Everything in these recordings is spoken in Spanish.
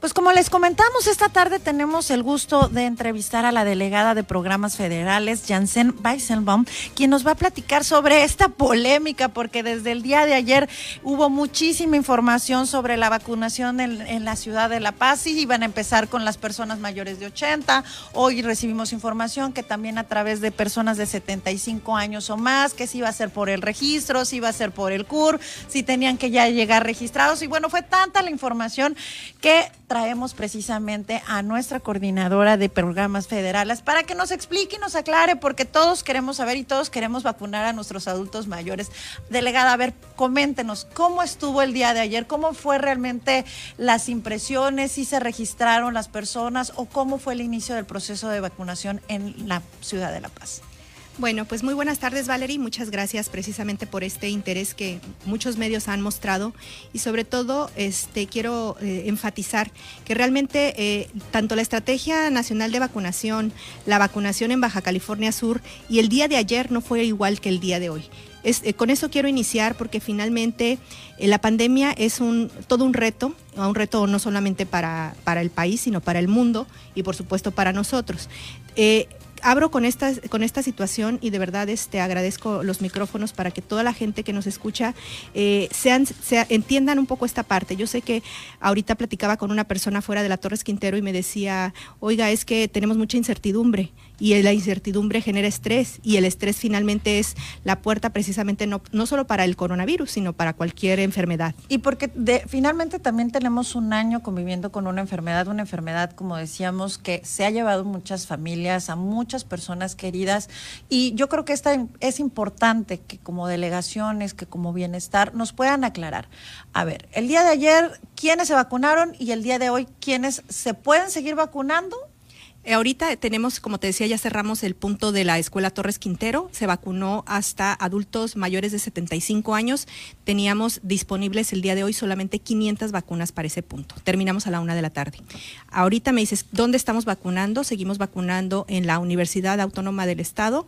Pues como les comentamos, esta tarde tenemos el gusto de entrevistar a la delegada de programas federales, Janssen Weisselbaum, quien nos va a platicar sobre esta polémica, porque desde el día de ayer hubo muchísima información sobre la vacunación en, la ciudad de La Paz y iban a empezar con las personas mayores de 80. Hoy recibimos información que también a través de personas de 75 años o más, que si iba a ser por el registro, si iba a ser por el CUR, si tenían que ya llegar registrados. Y bueno, fue tanta la información que traemos precisamente a nuestra coordinadora de programas federales para que nos explique y nos aclare, porque todos queremos saber y todos queremos vacunar a nuestros adultos mayores. Delegada, a ver, coméntenos cómo estuvo el día de ayer, cómo fue realmente las impresiones, si se registraron las personas o cómo fue el inicio del proceso de vacunación en la ciudad de La Paz. Bueno, pues muy buenas tardes Valerie, muchas gracias precisamente por este interés que muchos medios han mostrado. Y sobre todo este, quiero eh, enfatizar que realmente eh, tanto la Estrategia Nacional de Vacunación, la vacunación en Baja California Sur y el día de ayer no fue igual que el día de hoy. Eh, con eso quiero iniciar porque finalmente la pandemia es un, todo un reto, un reto no solamente para, para el país, sino para el mundo y por supuesto para nosotros abro con esta, con esta situación y de verdad este, agradezco los micrófonos para que toda la gente que nos escucha eh, sean, entiendan un poco esta parte. Yo sé que ahorita platicaba con una persona fuera de la Torres Quintero y me decía, oiga, es que tenemos mucha incertidumbre y la incertidumbre genera estrés y el estrés finalmente es la puerta precisamente no, no solo para el coronavirus, sino para cualquier enfermedad. Y porque de, finalmente también tenemos un año conviviendo con una enfermedad, una enfermedad, como decíamos, que se ha llevado muchas familias, a muchas personas queridas y yo creo que esta, es importante que como delegaciones, que como bienestar nos puedan aclarar. A ver, el día de ayer, ¿quiénes se vacunaron? Y el día de hoy, ¿quiénes se pueden seguir vacunando? Eh, ahorita tenemos, como te decía, ya cerramos el punto de la Escuela Torres Quintero. Se vacunó hasta adultos mayores de 75 años. Teníamos disponibles el día de hoy solamente 500 vacunas para ese punto. Terminamos a la una de la tarde. Ahorita me dices, ¿dónde estamos vacunando? Seguimos vacunando en la Universidad Autónoma del Estado,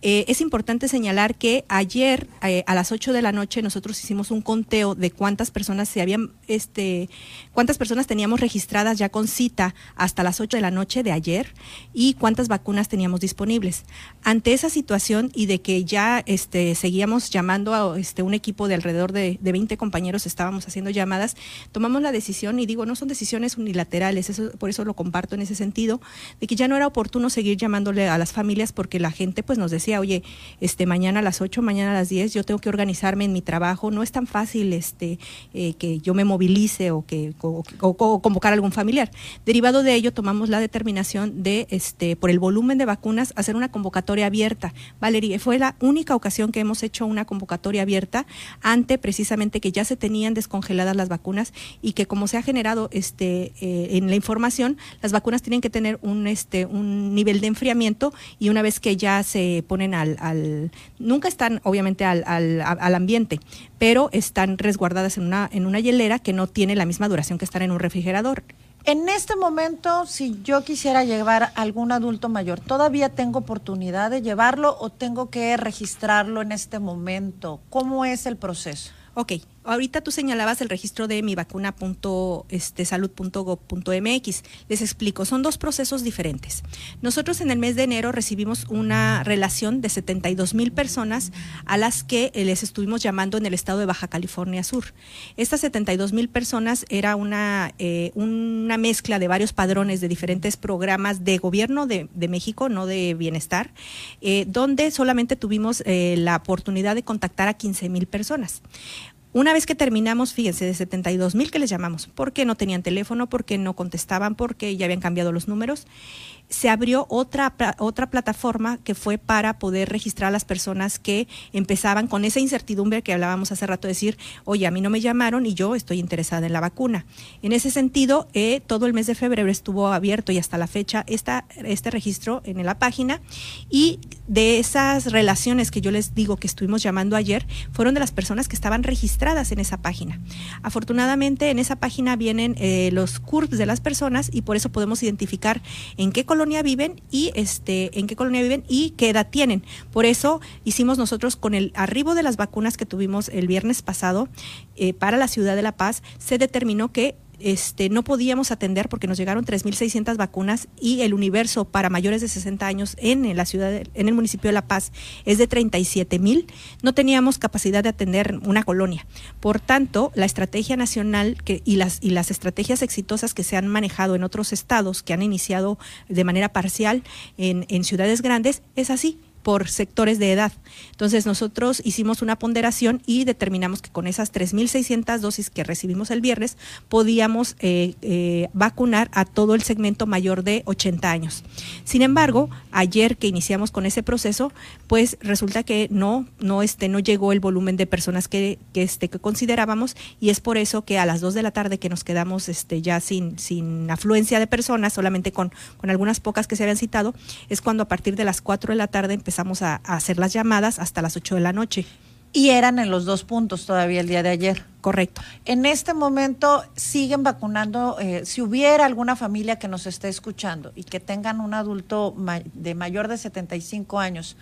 eh, es importante señalar que ayer eh, a las 8 de la noche nosotros hicimos un conteo de cuántas personas se habían, este, cuántas personas teníamos registradas ya con cita hasta las 8 de la noche de ayer y cuántas vacunas teníamos disponibles. Ante esa situación y de que ya este, seguíamos llamando a este, un equipo de alrededor de, de 20 compañeros, estábamos haciendo llamadas, tomamos la decisión y digo, no son decisiones unilaterales, eso, por eso lo comparto en ese sentido, de que ya no era oportuno seguir llamándole a las familias porque la gente pues nos decía oye, este, mañana a las 8, mañana a las 10, yo tengo que organizarme en mi trabajo, no es tan fácil este, eh, que yo me movilice o, que, convocar a algún familiar. Derivado de ello, tomamos la determinación de, este, por el volumen de vacunas, hacer una convocatoria abierta. Valeria, fue la única ocasión que hemos hecho una convocatoria abierta ante precisamente que ya se tenían descongeladas las vacunas y que como se ha generado este, eh, en la información, las vacunas tienen que tener un, este, un nivel de enfriamiento y una vez que ya se pone al, nunca están obviamente al, al, ambiente, pero están resguardadas en una, en una hielera que no tiene la misma duración que estar en un refrigerador. En este momento, si yo quisiera llevar algún adulto mayor, ¿todavía tengo oportunidad de llevarlo o tengo que registrarlo en este momento? ¿Cómo es el proceso? Ok, ahorita tú señalabas el registro de mi este, salud.gov.mx. Les explico, son dos procesos diferentes. Nosotros en el mes de enero recibimos una relación de 72 mil personas a las que les estuvimos llamando en el estado de Baja California Sur. Estas 72 mil personas era una, eh, una mezcla de varios padrones de diferentes programas de gobierno de, México, no de bienestar, eh, donde solamente tuvimos eh, la oportunidad de contactar a 15 mil personas. Una vez que terminamos, fíjense, de 72 mil que les llamamos, porque no tenían teléfono, porque no contestaban, porque ya habían cambiado los números se abrió otra, otra plataforma que fue para poder registrar a las personas que empezaban con esa incertidumbre que hablábamos hace rato, decir, oye, a mí no me llamaron y yo estoy interesada en la vacuna. En ese sentido, eh, todo el mes de febrero estuvo abierto y hasta la fecha esta, este registro en la página y de esas relaciones que yo les digo que estuvimos llamando ayer, fueron de las personas que estaban registradas en esa página. Afortunadamente, en esa página vienen eh, los CURPS de las personas y por eso podemos identificar en qué colonia viven y este en qué colonia viven y qué edad tienen. Por eso hicimos nosotros con el arribo de las vacunas que tuvimos el viernes pasado eh, para la ciudad de La Paz, se determinó que este, no podíamos atender porque nos llegaron 3.600 vacunas y el universo para mayores de 60 años en, la ciudad, en el municipio de La Paz es de 37.000. No teníamos capacidad de atender una colonia. Por tanto, la estrategia nacional y, las, y las estrategias exitosas que se han manejado en otros estados, que han iniciado de manera parcial en ciudades grandes, es así por sectores de edad. Entonces nosotros hicimos una ponderación y determinamos que con esas 3.600 dosis que recibimos el viernes podíamos eh, eh, vacunar a todo el segmento mayor de 80 años. Sin embargo, ayer que iniciamos con ese proceso, pues resulta que no, no, este, no llegó el volumen de personas que, que, este, que considerábamos y es por eso que a las 2 de la tarde que nos quedamos este, ya sin, sin afluencia de personas, solamente con, con algunas pocas que se habían citado, es cuando a partir de las 4 de la tarde empezamos a, a hacer las llamadas hasta las 8 de la noche. Y eran en los dos puntos todavía el día de ayer. Correcto. En este momento siguen vacunando. Eh, si hubiera alguna familia que nos esté escuchando y que tengan un adulto de mayor de 75 años,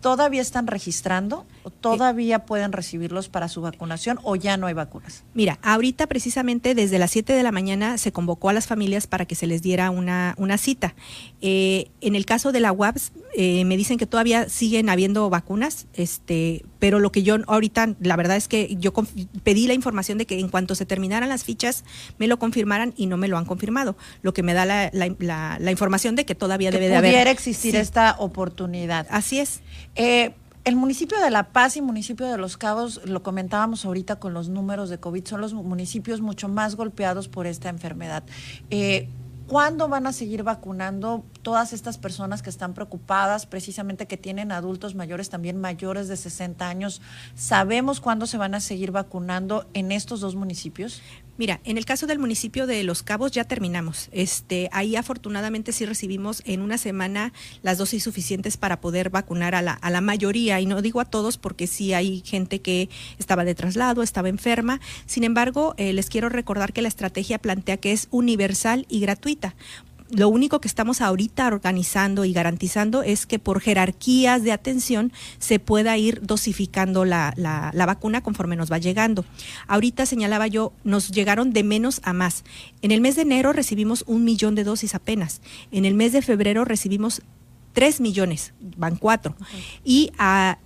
¿todavía están registrando o todavía pueden recibirlos para su vacunación o ya no hay vacunas? Mira, ahorita precisamente desde las 7 de la mañana se convocó a las familias para que se les diera una, una cita. Eh, en el caso de la UAPS, eh, me dicen que todavía siguen habiendo vacunas, este, pero lo que yo ahorita, la verdad es que yo pedí la información de que en cuanto se terminaran las fichas me lo confirmaran y no me lo han confirmado, lo que me da la, la, información de que todavía debe de haber. Pudiera existir esta oportunidad. Así es. Eh, el municipio de La Paz y municipio de Los Cabos, lo comentábamos ahorita con los números de COVID, son los municipios mucho más golpeados por esta enfermedad. Eh, ¿Cuándo van a seguir vacunando todas estas personas que están preocupadas, precisamente que tienen adultos mayores, también mayores de 60 años? ¿Sabemos cuándo se van a seguir vacunando en estos dos municipios? Mira, en el caso del municipio de Los Cabos ya terminamos. Este, ahí afortunadamente sí recibimos en una semana las dosis suficientes para poder vacunar a la, a la mayoría, y no digo a todos porque sí hay gente que estaba de traslado, estaba enferma. Sin embargo, eh, les quiero recordar que la estrategia plantea que es universal y gratuita lo único que estamos ahorita organizando y garantizando es que por jerarquías de atención se pueda ir dosificando la, la, vacuna conforme nos va llegando. Ahorita señalaba yo, nos llegaron de menos a más. En el mes de enero recibimos un millón de dosis apenas. En el mes de febrero recibimos 3 millones, van 4. Y a,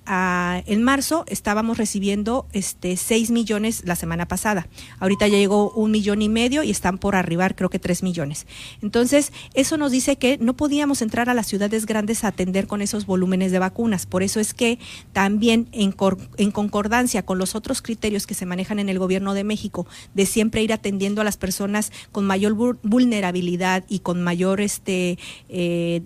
en marzo estábamos recibiendo este 6 millones la semana pasada. Ahorita ya llegó un millón y medio y están por arribar creo que 3 millones. Entonces, eso nos dice que no podíamos entrar a las ciudades grandes a atender con esos volúmenes de vacunas. Por eso es que también en, en concordancia con los otros criterios que se manejan en el gobierno de México, de siempre ir atendiendo a las personas con mayor vulnerabilidad y con mayor este, eh,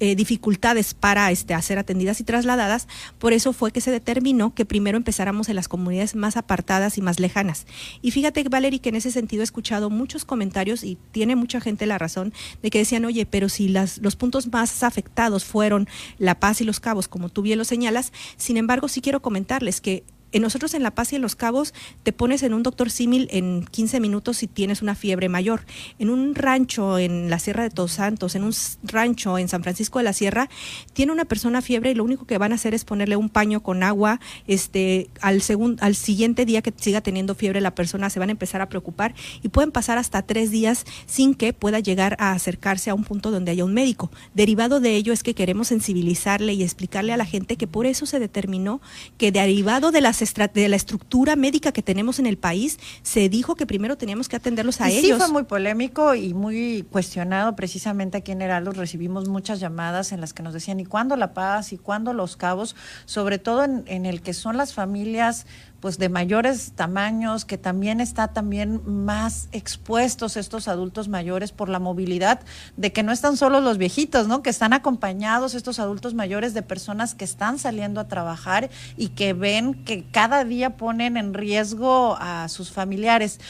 eh dificultades para este, hacer atendidas y trasladadas, por eso fue que se determinó que primero empezáramos en las comunidades más apartadas y más lejanas. Y fíjate, Valerie, que en ese sentido he escuchado muchos comentarios y tiene mucha gente la razón de que decían, oye, pero si las, los puntos más afectados fueron La Paz y Los Cabos, como tú bien lo señalas, sin embargo, sí quiero comentarles que nosotros en La Paz y en Los Cabos te pones en un doctor símil en 15 minutos si tienes una fiebre mayor. En un rancho en la Sierra de Todos Santos, en un rancho en San Francisco de la Sierra, tiene una persona fiebre y lo único que van a hacer es ponerle un paño con agua. Este, al, segundo, al siguiente día que siga teniendo fiebre la persona se van a empezar a preocupar y pueden pasar hasta tres días sin que pueda llegar a acercarse a un punto donde haya un médico. Derivado de ello es que queremos sensibilizarle y explicarle a la gente que por eso se determinó que derivado de las de la estructura médica que tenemos en el país, se dijo que primero teníamos que atenderlos a ellos. Sí, fue muy polémico y muy cuestionado precisamente aquí en Heraldo. Recibimos muchas llamadas en las que nos decían, ¿y cuándo La Paz? ¿Y cuándo Los Cabos? Sobre todo en, en el que son las familias pues de mayores tamaños, que también está también más expuestos estos adultos mayores por la movilidad, de que no están solos los viejitos, ¿no? Que están acompañados estos adultos mayores de personas que están saliendo a trabajar y que ven que cada día ponen en riesgo a sus familiares.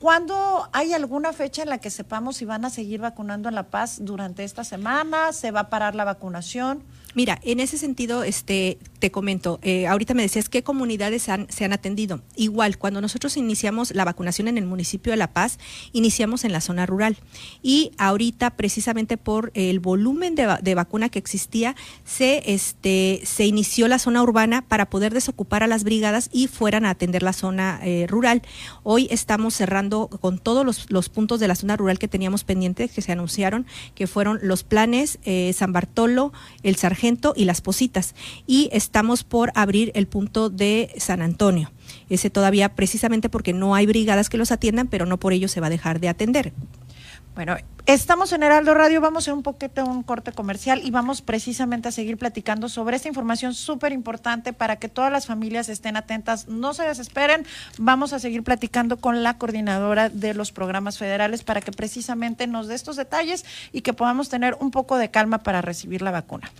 ¿Cuándo hay alguna fecha en la que sepamos si van a seguir vacunando en La Paz durante esta semana? ¿Se va a parar la vacunación? Mira, en ese sentido, este, te comento, eh, ahorita me decías qué comunidades se han atendido. Igual, cuando nosotros iniciamos la vacunación en el municipio de La Paz, iniciamos en la zona rural. Y ahorita, precisamente por el volumen de, vacuna que existía, se, este, se inició la zona urbana para poder desocupar a las brigadas y fueran a atender la zona eh, rural. Hoy estamos cerrando con todos los, puntos de la zona rural que teníamos pendientes, que se anunciaron, que fueron los planes eh, San Bartolo, el Sargento y Las Positas. Y estamos por abrir el punto de San Antonio. Ese todavía precisamente porque no hay brigadas que los atiendan, pero no por ello se va a dejar de atender. Bueno, estamos en Heraldo Radio, vamos a un poquito un corte comercial y vamos precisamente a seguir platicando sobre esta información súper importante para que todas las familias estén atentas, no se desesperen, vamos a seguir platicando con la coordinadora de los programas federales para que precisamente nos dé estos detalles y que podamos tener un poco de calma para recibir la vacuna.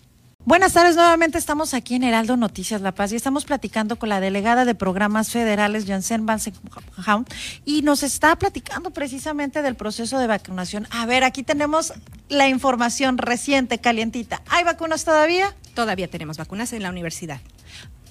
Buenas tardes, nuevamente estamos aquí en Heraldo Noticias La Paz y estamos platicando con la delegada de programas federales, Janssen Bansenhaum, y nos está platicando precisamente del proceso de vacunación. A ver, aquí tenemos la información reciente, calientita. ¿Hay vacunas todavía? Todavía tenemos vacunas en la universidad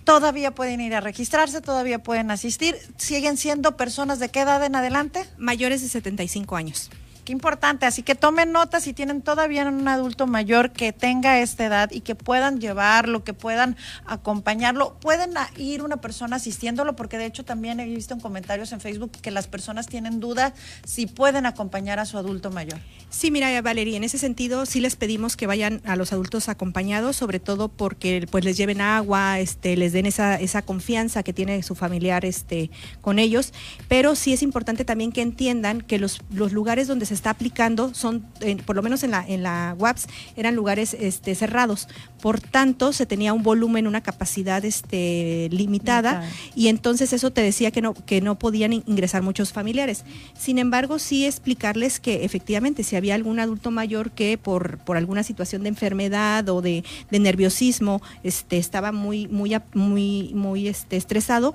todavía pueden ir a registrarse, todavía pueden asistir. ¿Siguen siendo personas de qué edad en adelante? Mayores de 75 años importante. Así que tomen nota si tienen todavía un adulto mayor que tenga esta edad y que puedan llevarlo, que puedan acompañarlo. Pueden ir una persona asistiéndolo, porque de hecho también he visto en comentarios en Facebook que las personas tienen duda si pueden acompañar a su adulto mayor. Sí, mira, Valeria, en ese sentido sí les pedimos que vayan a los adultos acompañados, sobre todo porque pues les lleven agua, este, les den esa, esa confianza que tiene su familiar este, con ellos. Pero sí es importante también que entiendan que los, los lugares donde se está aplicando son, por lo menos en la, en la WAPS, eran lugares este, cerrados. Por tanto, se tenía un volumen, una capacidad este, limitada y entonces eso te decía que no, que no podían ingresar muchos familiares. Sin embargo, sí explicarles que efectivamente si había algún adulto mayor que por, por alguna situación de enfermedad o de, nerviosismo este, estaba muy, muy, muy, muy este, estresado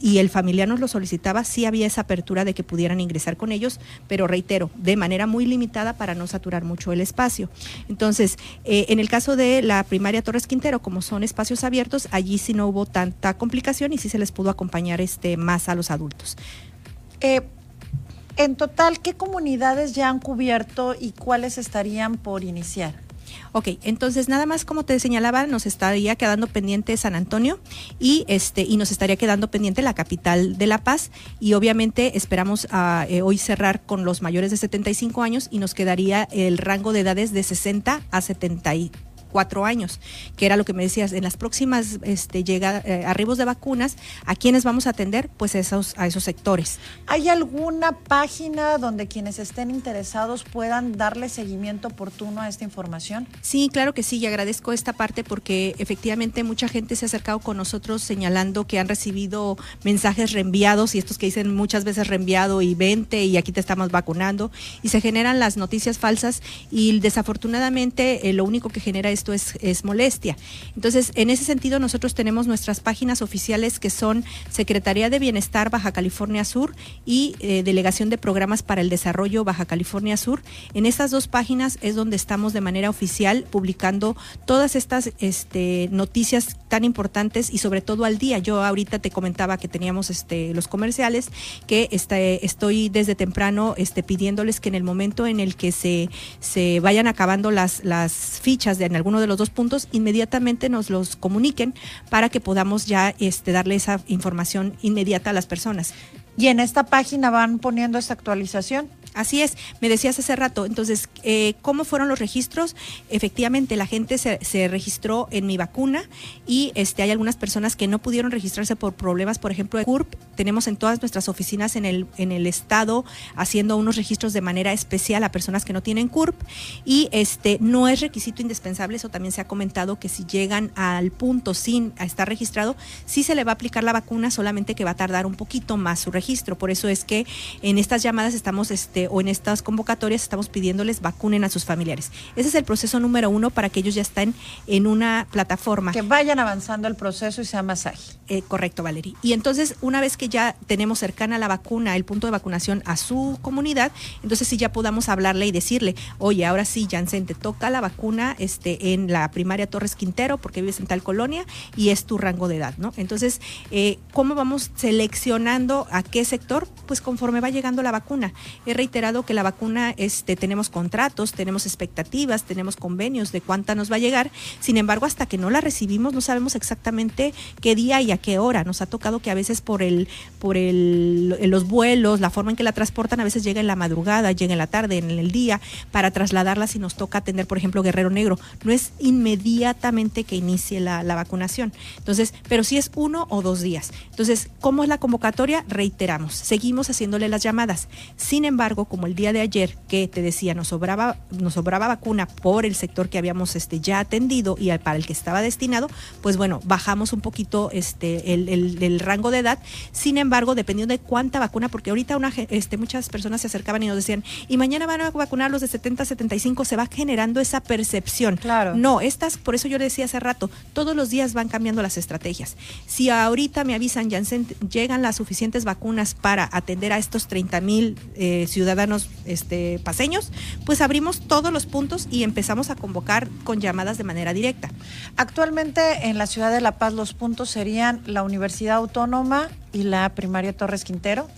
y el familiar nos lo solicitaba, sí había esa apertura de que pudieran ingresar con ellos, pero reitero, de manera muy limitada para no saturar mucho el espacio. Entonces, eh, en el caso de la primaria Torres Quintero, como son espacios abiertos, allí sí no hubo tanta complicación y sí se les pudo acompañar este, más a los adultos. Eh, en total, ¿qué comunidades ya han cubierto y cuáles estarían por iniciar? Ok, entonces nada más como te señalaba, nos estaría quedando pendiente San Antonio y este y nos estaría quedando pendiente la capital de La Paz y obviamente esperamos a, eh, hoy cerrar con los mayores de 75 años y nos quedaría el rango de edades de 60 a 70 cuatro años, que era lo que me decías, en las próximas este, llega, eh, arribos de vacunas, ¿a quiénes vamos a atender? Pues esos, a esos sectores. ¿Hay alguna página donde quienes estén interesados puedan darle seguimiento oportuno a esta información? Sí, claro que sí, y agradezco esta parte porque efectivamente mucha gente se ha acercado con nosotros señalando que han recibido mensajes reenviados y estos que dicen muchas veces reenviado y vente y aquí te estamos vacunando y se generan las noticias falsas y desafortunadamente eh, lo único que genera es esto es, molestia. Entonces, en ese sentido, nosotros tenemos nuestras páginas oficiales que son Secretaría de Bienestar Baja California Sur y eh, Delegación de Programas para el Desarrollo Baja California Sur. En estas dos páginas es donde estamos de manera oficial publicando todas estas este, noticias tan importantes y sobre todo al día. Yo ahorita te comentaba que teníamos este, los comerciales, que este, estoy desde temprano este, pidiéndoles que en el momento en el que se, se vayan acabando las, las fichas de en algún uno de los dos puntos, inmediatamente nos los comuniquen para que podamos ya este, darle esa información inmediata a las personas. Y en esta página van poniendo esta actualización. Así es, me decías hace rato, entonces, eh, ¿cómo fueron los registros? Efectivamente, la gente se, registró en mi vacuna y este, hay algunas personas que no pudieron registrarse por problemas, por ejemplo, de CURP. Tenemos en todas nuestras oficinas en el, en el estado haciendo unos registros de manera especial a personas que no tienen CURP y este, no es requisito indispensable, eso también se ha comentado que si llegan al punto sin estar registrado, sí se le va a aplicar la vacuna, solamente que va a tardar un poquito más su registro. Por eso es que en estas llamadas estamos... Este, o en estas convocatorias estamos pidiéndoles vacunen a sus familiares. Ese es el proceso número uno para que ellos ya estén en una plataforma. Que vayan avanzando el proceso y sea más ágil. Eh, correcto, Valerie. Y entonces, una vez que ya tenemos cercana la vacuna, el punto de vacunación a su comunidad, entonces sí ya podamos hablarle y decirle, oye, ahora sí, Janssen, te toca la vacuna este, en la primaria Torres Quintero porque vives en tal colonia y es tu rango de edad, ¿no? Entonces, eh, ¿cómo vamos seleccionando a qué sector? Pues conforme va llegando la vacuna. He reiterado que la vacuna, este, tenemos contratos, tenemos expectativas, tenemos convenios de cuánta nos va a llegar. Sin embargo, hasta que no la recibimos, no sabemos exactamente qué día y a qué hora. Nos ha tocado que a veces por el, por el, los vuelos, la forma en que la transportan, a veces llega en la madrugada, llega en la tarde, en el día, para trasladarla si nos toca atender, por ejemplo, Guerrero Negro. No es inmediatamente que inicie la, la vacunación. Entonces, pero sí es uno o dos días. Entonces, ¿cómo es la convocatoria? Reiteramos, seguimos haciéndole las llamadas. Sin embargo, como el día de ayer que te decía, nos sobraba, nos sobraba vacuna por el sector que habíamos este, ya atendido y para el que estaba destinado, pues bueno, bajamos un poquito este, el, el, rango de edad. Sin embargo, dependiendo de cuánta vacuna, porque ahorita una, este, muchas personas se acercaban y nos decían, y mañana van a vacunar los de 70 75, se va generando esa percepción. Claro. No, estas, por eso yo le decía hace rato, todos los días van cambiando las estrategias. Si ahorita me avisan, Janssen, llegan las suficientes vacunas para atender a estos 30 mil eh, ciudadanos este, paseños, pues abrimos todos los puntos y empezamos a convocar con llamadas de manera directa. Actualmente en la ciudad de La Paz los puntos serían la Universidad Autónoma y la primaria Torres Quintero.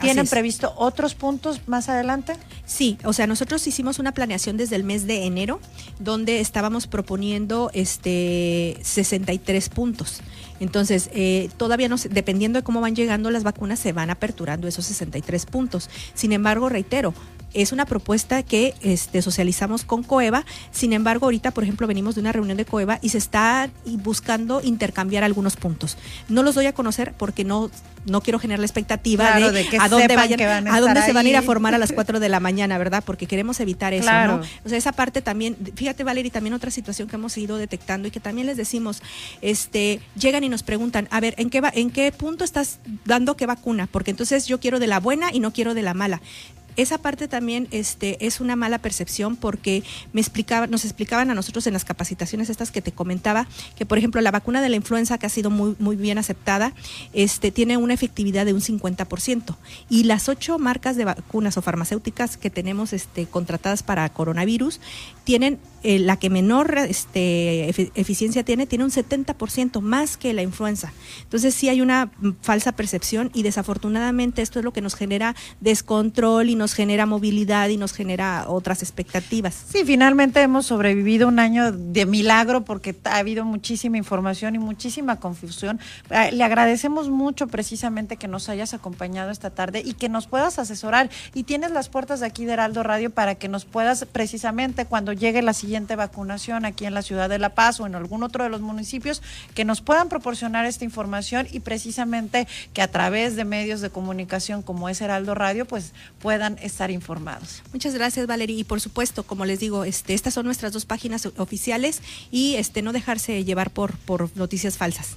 ¿Tienen previsto otros puntos más adelante? Sí, o sea, nosotros hicimos una planeación desde el mes de enero donde estábamos proponiendo este 63 puntos. Entonces, eh, todavía no, dependiendo de cómo van llegando las vacunas, se van aperturando esos 63 puntos. Sin embargo, reitero, es una propuesta que este, socializamos con Coeva. Sin embargo, ahorita, por ejemplo, venimos de una reunión de Coeva y se está buscando intercambiar algunos puntos. No los doy a conocer porque no no quiero generar la expectativa de, a dónde vayan, a, dónde se van a ir a formar a las 4 de la mañana, ¿verdad? Porque queremos evitar eso, ¿no? O sea, esa parte también, fíjate Valeria, también otra situación que hemos ido detectando y que también les decimos, este, llegan y nos preguntan, a ver, ¿en qué va, en qué punto estás dando qué vacuna? Porque entonces yo quiero de la buena y no quiero de la mala esa parte también este, es una mala percepción porque me explicaba, nos explicaban a nosotros en las capacitaciones estas que te comentaba, que por ejemplo la vacuna de la influenza que ha sido muy, muy bien aceptada, este, tiene una efectividad de un 50%. Y las ocho marcas de vacunas o farmacéuticas que tenemos este, contratadas para coronavirus tienen eh, la que menor este, eficiencia tiene, tiene un 70% más que la influenza. Entonces sí hay una falsa percepción y desafortunadamente esto es lo que nos genera descontrol y nos genera movilidad y nos genera otras expectativas. Sí, finalmente hemos sobrevivido un año de milagro porque ha habido muchísima información y muchísima confusión. Ah, le agradecemos mucho precisamente que nos hayas acompañado esta tarde y que nos puedas asesorar. Y tienes las puertas de aquí de Heraldo Radio para que nos puedas precisamente cuando llegue la vacunación aquí en la ciudad de La Paz o en algún otro de los municipios, que nos puedan proporcionar esta información y precisamente que a través de medios de comunicación como es Heraldo Radio, pues puedan estar informados. Muchas gracias, Valeria. Y por supuesto, como les digo, este, estas son nuestras dos páginas oficiales y este, no dejarse llevar por, por noticias falsas.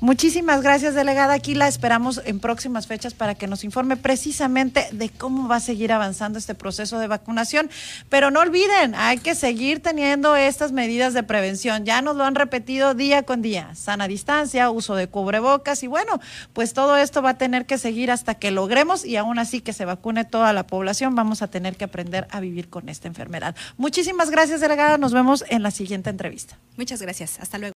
Muchísimas gracias, delegada. Aquí la esperamos en próximas fechas para que nos informe precisamente de cómo va a seguir avanzando este proceso de vacunación. Pero no olviden, hay que seguir teniendo estas medidas de prevención. Ya nos lo han repetido día con día. Sana distancia, uso de cubrebocas y bueno, pues todo esto va a tener que seguir hasta que logremos y aún así que se vacune toda la población. Vamos a tener que aprender a vivir con esta enfermedad. Muchísimas gracias, delegada. Nos vemos en la siguiente entrevista. Muchas gracias. Hasta luego.